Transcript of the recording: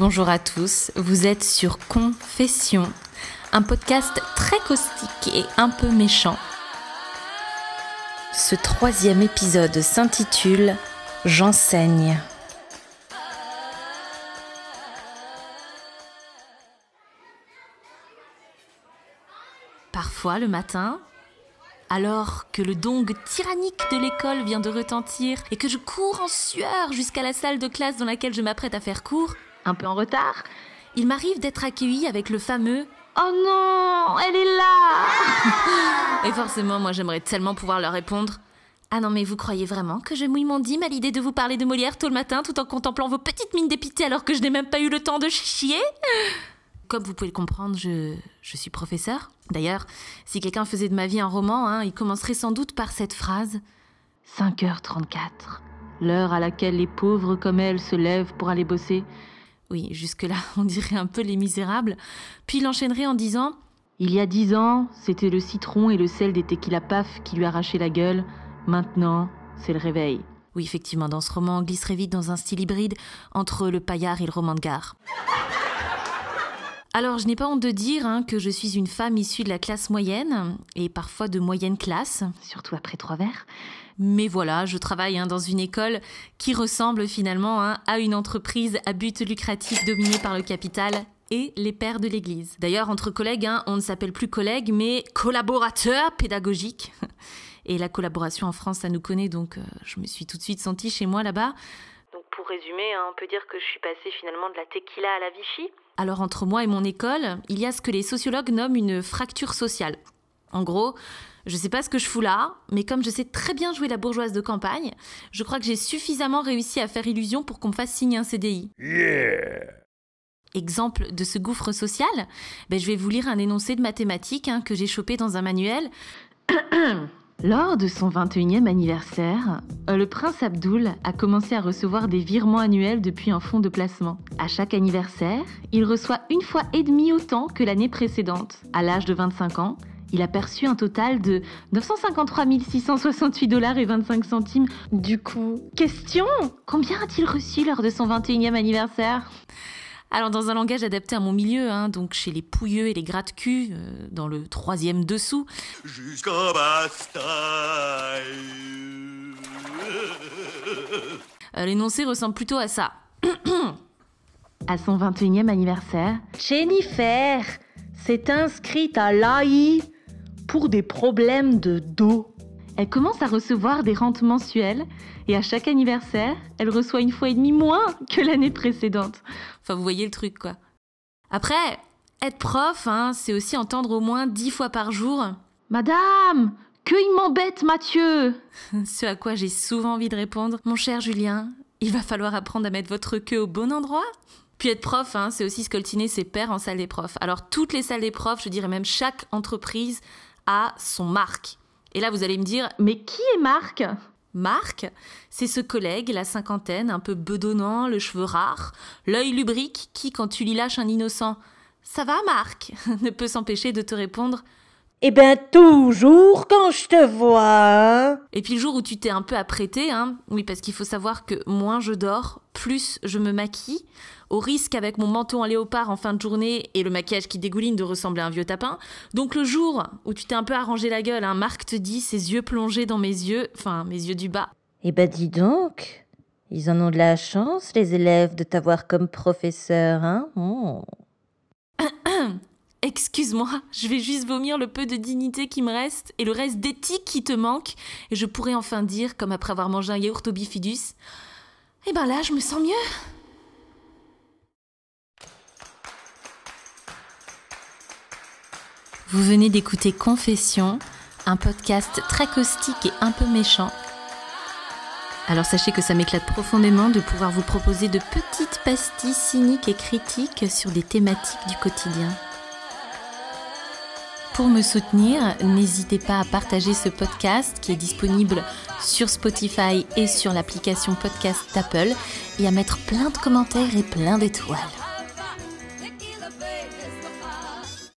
Bonjour à tous, vous êtes sur Confession, un podcast très caustique et un peu méchant. Ce troisième épisode s'intitule J'enseigne. Parfois le matin, alors que le dong tyrannique de l'école vient de retentir et que je cours en sueur jusqu'à la salle de classe dans laquelle je m'apprête à faire cours, un peu en retard, il m'arrive d'être accueilli avec le fameux Oh non, elle est là Et forcément, moi j'aimerais tellement pouvoir leur répondre Ah non, mais vous croyez vraiment que je mouille mon dîme à l'idée de vous parler de Molière tôt le matin tout en contemplant vos petites mines dépitées alors que je n'ai même pas eu le temps de chier? Comme vous pouvez le comprendre, je, suis professeur. D'ailleurs, si quelqu'un faisait de ma vie un roman, hein, il commencerait sans doute par cette phrase 5h34, l'heure à laquelle les pauvres comme elle se lèvent pour aller bosser. Oui, jusque-là, on dirait un peu les misérables. Puis il enchaînerait en disant Il y a dix ans, c'était le citron et le sel des tequila paf qui lui arrachaient la gueule. Maintenant, c'est le réveil. Oui, effectivement, dans ce roman, on glisserait vite dans un style hybride entre le paillard et le roman de gare. Alors, je n'ai pas honte de dire hein, que je suis une femme issue de la classe moyenne, et parfois de moyenne classe, surtout après trois verres. Mais voilà, je travaille hein, dans une école qui ressemble finalement hein, à une entreprise à but lucratif dominée par le capital et les pères de l'Église. D'ailleurs, entre collègues, on ne s'appelle plus collègues, mais collaborateurs pédagogiques. Et la collaboration en France, ça nous connaît, donc euh, je me suis tout de suite sentie chez moi là-bas. Donc pour résumer, on peut dire que je suis passée finalement de la tequila à la Vichy? Alors entre moi et mon école, il y a ce que les sociologues nomment une fracture sociale. En gros, je sais pas ce que je fous là, mais comme je sais très bien jouer la bourgeoise de campagne, je crois que j'ai suffisamment réussi à faire illusion pour qu'on me fasse signer un CDI. Exemple de ce gouffre social, ben je vais vous lire un énoncé de mathématiques hein, que j'ai chopé dans un manuel. Lors de son 21e anniversaire, le prince Abdul a commencé à recevoir des virements annuels depuis un fonds de placement. À chaque anniversaire, il reçoit une fois et demi autant que l'année précédente. À l'âge de 25 ans, il a perçu un total de 953 668 dollars et 25 centimes. Du coup, question Combien a-t-il reçu lors de son 21e anniversaire? Alors dans un langage adapté à mon milieu, hein, donc chez les pouilleux et les gratte-culs, euh, dans le troisième dessous. Jusqu'à euh, L'énoncé ressemble plutôt à ça. à son 21e anniversaire, Jennifer s'est inscrite à l'AI pour des problèmes de dos. Elle commence à recevoir des rentes mensuelles et à chaque anniversaire, elle reçoit une fois et demie moins que l'année précédente. Enfin, vous voyez le truc, quoi. Après, être prof, hein, c'est aussi entendre au moins dix fois par jour Madame, que il m'embête, Mathieu Ce à quoi j'ai souvent envie de répondre Mon cher Julien, il va falloir apprendre à mettre votre queue au bon endroit puis être prof, hein, c'est aussi scoltiner ses pairs en salle des profs. Alors toutes les salles des profs, je dirais même chaque entreprise a son marque. Et là, vous allez me dire, mais qui est Marc? Marc, c'est ce collègue, la cinquantaine, un peu bedonnant, le cheveu rare, l'œil lubrique, qui, quand tu lui lâches un innocent Ça va, Marc? ne peut s'empêcher de te répondre eh ben toujours quand je te vois. Et puis le jour où tu t'es un peu apprêté, hein, oui parce qu'il faut savoir que moins je dors, plus je me maquille, au risque avec mon manteau en léopard en fin de journée et le maquillage qui dégouline de ressembler à un vieux tapin. Donc le jour où tu t'es un peu arrangé la gueule, hein, Marc te dit, ses yeux plongés dans mes yeux, enfin mes yeux du bas. Eh ben dis donc, ils en ont de la chance les élèves de t'avoir comme professeur, hein. Oh. Excuse-moi, je vais juste vomir le peu de dignité qui me reste et le reste d'éthique qui te manque, et je pourrais enfin dire, comme après avoir mangé un yaourt au bifidus, eh ben là, je me sens mieux. Vous venez d'écouter Confession, un podcast très caustique et un peu méchant. Alors sachez que ça m'éclate profondément de pouvoir vous proposer de petites pastilles cyniques et critiques sur des thématiques du quotidien. Pour me soutenir, n'hésitez pas à partager ce podcast qui est disponible sur Spotify et sur l'application podcast d'Apple et à mettre plein de commentaires et plein d'étoiles.